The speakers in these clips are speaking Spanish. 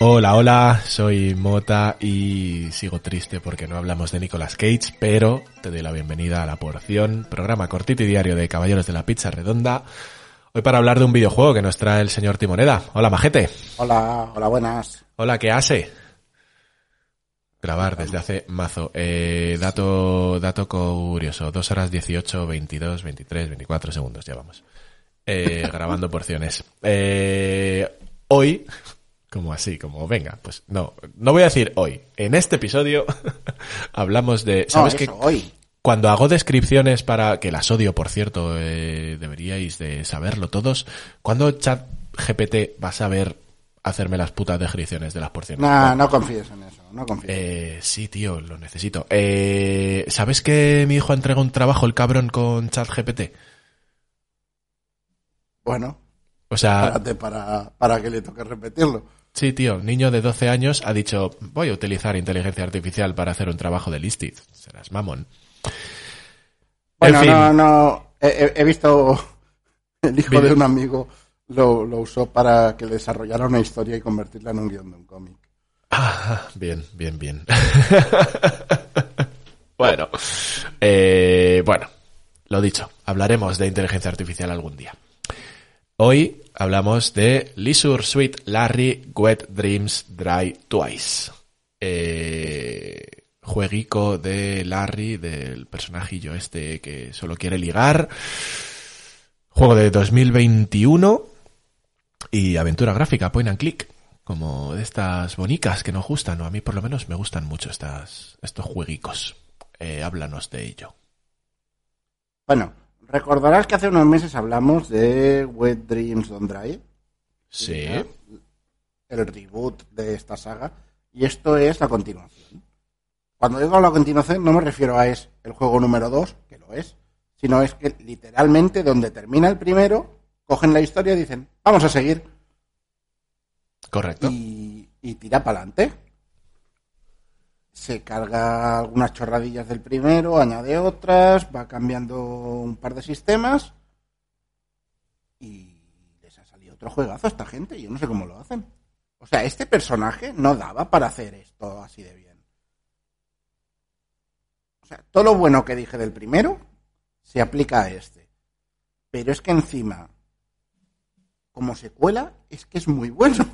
Hola, hola, soy Mota y sigo triste porque no hablamos de Nicolas Cage, pero te doy la bienvenida a La Porción, programa cortito y diario de Caballeros de la Pizza Redonda. Hoy para hablar de un videojuego que nos trae el señor Timoneda. Hola, majete. Hola, hola, buenas. Hola, ¿qué hace? Grabar desde hace mazo. Eh, dato, dato curioso. Dos horas 18, 22, 23, 24 segundos llevamos. Eh, grabando porciones. Eh, hoy, como así, como venga, pues no, no voy a decir hoy. En este episodio hablamos de, ¿sabes no, qué? eso, hoy. Cuando hago descripciones para, que las odio por cierto, eh, deberíais de saberlo todos, ¿cuándo chat GPT va a saber hacerme las putas descripciones de las porciones? No, no confíes en eso, no confíes. Eh, sí, tío, lo necesito. Eh, ¿Sabes que mi hijo entregó un trabajo, el cabrón, con ChatGPT? Bueno, O sea, párate para, para que le toque repetirlo. sí, tío, niño de 12 años ha dicho, voy a utilizar inteligencia artificial para hacer un trabajo de listed. Serás mamón. Bueno, en fin, no, no, he, visto el hijo de un amigo lo, lo usó para que desarrollara una historia y convertirla en un guion de un cómic. Ah, bien, bien, bien. bueno, eh, bueno, lo dicho, hablaremos de inteligencia artificial algún día. Hoy hablamos de Leisure Suite Larry Wet Dreams Dry Twice. Eh, jueguico de Larry, del personajillo este que solo quiere ligar. Juego de 2021 y aventura gráfica, point and click, como de estas bonicas que nos gustan, o a mí por lo menos me gustan mucho estas, estos jueguicos. Eh, háblanos de ello. Bueno, recordarás que hace unos meses hablamos de Wet Dreams Don't Dry, Sí. el reboot de esta saga, y esto es la continuación. Cuando digo la continuación no me refiero a es el juego número 2, que lo es, sino es que literalmente donde termina el primero, cogen la historia y dicen, vamos a seguir, Correcto. y, y tira para adelante. Se carga algunas chorradillas del primero, añade otras, va cambiando un par de sistemas y les ha salido otro juegazo a esta gente. Yo no sé cómo lo hacen. O sea, este personaje no daba para hacer esto así de bien. O sea, todo lo bueno que dije del primero se aplica a este. Pero es que encima, como secuela, es que es muy bueno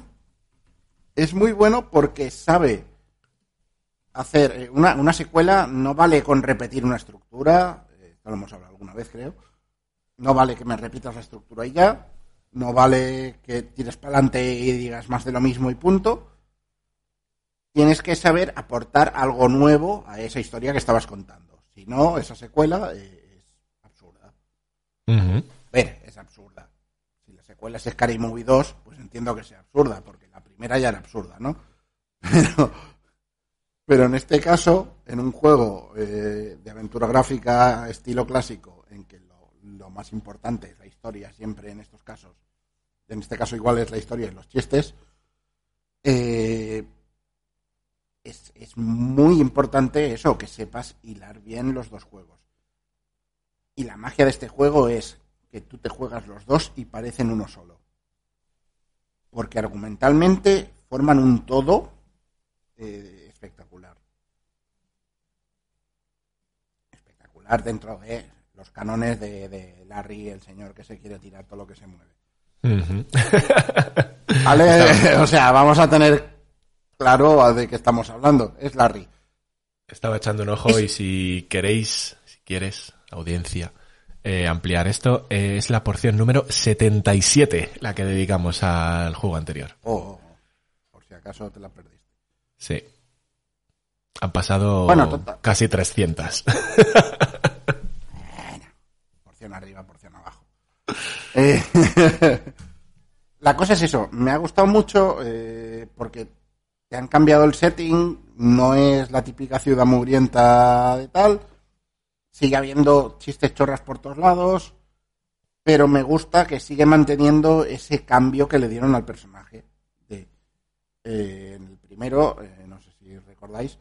es muy bueno porque sabe hacer eh, una, una secuela no vale con repetir una estructura eh, lo hemos hablado alguna vez creo no vale que me repitas la estructura y ya no vale que tires para adelante y digas más de lo mismo y punto tienes que saber aportar algo nuevo a esa historia que estabas contando si no esa secuela eh, es absurda Ujú. ver, es absurda. Si la secuela es Scary Movie 2, pues entiendo que sea absurda, porque la primera ya era absurda, ¿no? Pero, pero en este caso, en un juego eh, de aventura gráfica estilo clásico, en que lo, lo más importante es la historia, siempre en estos casos, en este caso igual es la historia y los chistes, eh, es, muy importante eso, que sepas hilar bien los dos juegos. Y la magia de este juego es que tú te juegas los dos y parecen uno solo. Porque argumentalmente forman un todo eh, espectacular. Espectacular dentro de los canones de, de Larry, el señor que se quiere tirar todo lo que se mueve. ¿Vale? o sea, vamos a tener claro de qué estamos hablando. Es Larry. Estaba echando un ojo y si queréis, si quieres, audiencia, eh, ampliar esto, eh, es la porción número 77 la que dedicamos al juego anterior. O, por si acaso te la perdiste. Sí. Han pasado Bueno, total. casi 300. Porción arriba, porción abajo. Eh, la cosa es eso, me ha gustado mucho eh, porque te han cambiado el setting, no es la típica ciudad mugrienta de tal, sigue habiendo chistes chorras por todos lados, pero me gusta que sigue manteniendo ese cambio que le dieron al personaje. De, eh, en el primero, eh, no sé si recordáis,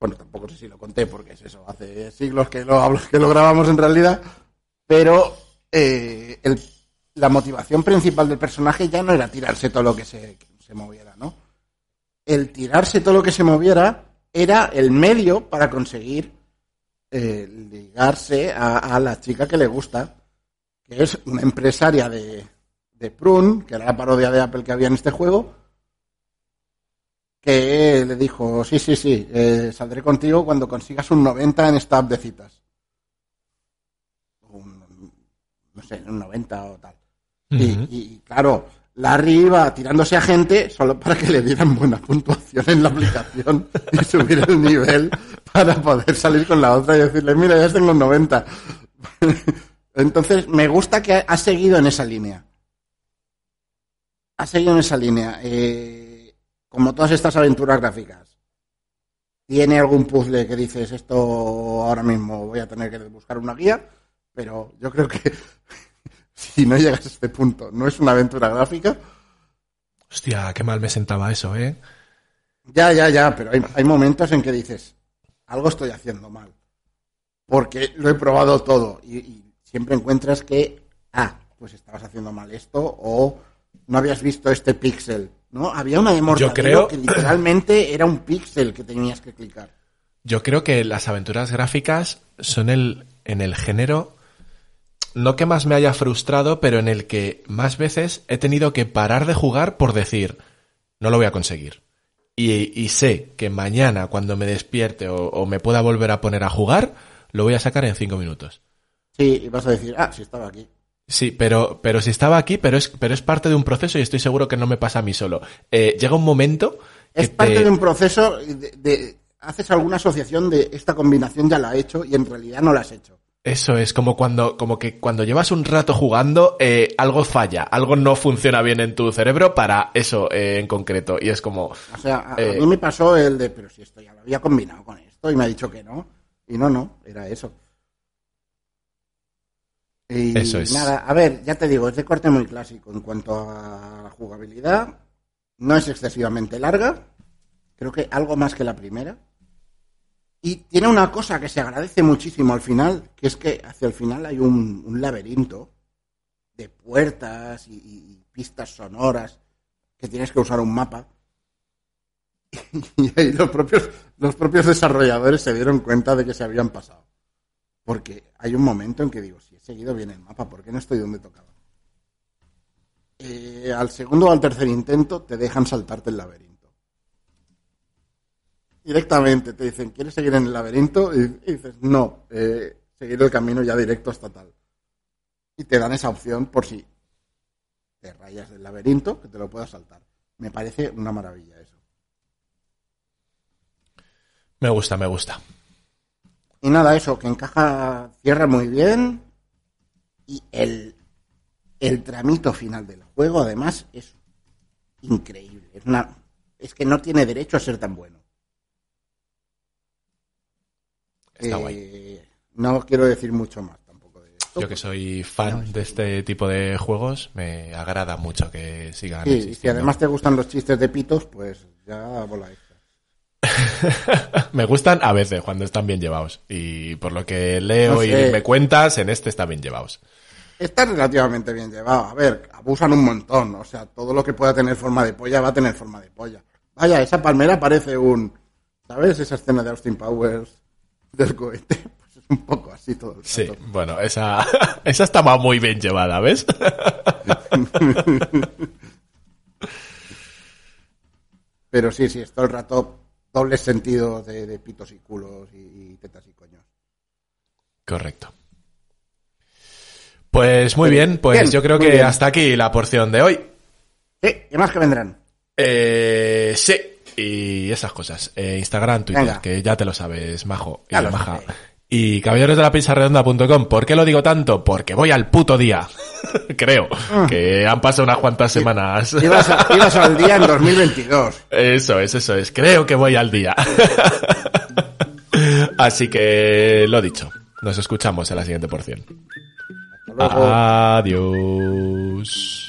bueno, tampoco sé si lo conté porque es eso, hace siglos que lo, que lo grabamos en realidad, pero eh, la motivación principal del personaje ya no era tirarse todo lo que se, se moviera, ¿no? El tirarse todo lo que se moviera era el medio para conseguir eh, ligarse a, a la chica que le gusta, que es una empresaria de, de Prune, que era la parodia de Apple que había en este juego, que le dijo, sí, sí, sí, eh, saldré contigo cuando consigas un 90 en esta app de citas. Un- no sé, un 90 o tal. Y- y, claro, Larry iba tirándose a gente solo para que le dieran buena puntuación en la aplicación y subir el nivel para poder salir con la otra y decirle, mira, ya tengo un 90. Entonces, me gusta que ha seguido en esa línea. Ha seguido en esa línea. Eh, como todas estas aventuras gráficas. Tiene algún puzzle que dices, esto ahora mismo voy a tener que buscar una guía, pero yo creo que si no llegas a este punto, no es una aventura gráfica. Hostia, qué mal me sentaba eso, ¿eh? Ya, ya, ya, pero hay, hay momentos en que dices, algo estoy haciendo mal. Porque lo he probado todo y, y siempre encuentras que, ah, pues estabas haciendo mal esto o no habías visto este píxel, ¿no? Había una de Mortadelo creo- que literalmente era un píxel que tenías que clicar. Yo creo que las aventuras gráficas son el, en el género, no que más me haya frustrado, pero en el que más veces he tenido que parar de jugar por decir, no lo voy a conseguir. Y, y sé que mañana cuando me despierte o, o me pueda volver a poner a jugar, lo voy a sacar en cinco minutos. Sí, y vas a decir, ah, sí estaba aquí. Sí, pero, pero si estaba aquí, pero es, pero es parte de un proceso y estoy seguro que no me pasa a mí solo. Eh, llega un momento que Es parte te- de un proceso de, de- haces alguna asociación de esta combinación ya la he hecho y en realidad no la has hecho. Eso es como cuando, como que cuando llevas un rato jugando, eh, algo falla, algo no funciona bien en tu cerebro para eso eh, en concreto. Y es como, O sea, a, a Eh. mí me pasó el de, pero si esto ya lo había combinado con esto y me ha dicho que no. Y no, no, era eso. Y Eso es. nada, a ver, ya te digo, es de corte muy clásico en cuanto a la jugabilidad. No es excesivamente larga. Creo que algo más que la primera. Y tiene una cosa que se agradece muchísimo al final, que es que hacia el final hay un, un laberinto de puertas y, y pistas sonoras que tienes que usar un mapa. Y ahí los propios, los propios desarrolladores se dieron cuenta de que se habían pasado. Porque hay un momento en que digo, si he seguido bien el mapa, ¿por qué no estoy donde tocaba? Eh, al segundo o al tercer intento te dejan saltarte el laberinto. Directamente te dicen, ¿quieres seguir en el laberinto? Y, dices, no, eh, seguir el camino ya directo hasta tal. Y te dan esa opción por si te rayas del laberinto, que te lo puedas saltar. Me parece una maravilla eso. me gusta, me gusta. Y nada, eso, que encaja, cierra muy bien. Y el, el tramito final del juego, además, es increíble. Es, una, es que no tiene derecho a ser tan bueno. Está Eh, guay. No quiero decir mucho más tampoco de esto. Yo que soy fan de este tipo de juegos, me agrada mucho que sigan Sí, y si además te gustan los chistes de pitos, pues ya extra. me gustan a veces cuando están bien llevados. Y por lo que leo No y sé. me cuentas, en este están bien llevados. Está relativamente bien llevado. A ver, abusan un montón. O sea, todo lo que pueda tener forma de polla va a tener forma de polla. Vaya, esa palmera parece un... ¿Sabes? Esa escena de Austin Powers del cohete. Pues es un poco así todo el Sí, rato. bueno, esa, esa estaba muy bien llevada, ¿ves? Pero sí, sí, todo el rato dobles sentidos de, de pitos y culos y, y tetas y coños. Correcto. Pues muy bien, pues Bien, yo creo que bien. hasta aquí la porción de hoy. Sí, ¿qué más que vendrán? Eh, sí, y esas cosas. Eh, Instagram, Twitter, Venga. que ya te lo sabes, majo y Ya lo maja. sé. Y caballeros de la pizza redonda.com, ¿por qué lo digo tanto? Porque voy al puto día. Creo. Que han pasado unas cuantas semanas. Ibas, a- ibas al día en 2022. Eso es, eso es. Creo que voy al día. Así que lo dicho. Nos escuchamos en la siguiente porción. Adiós.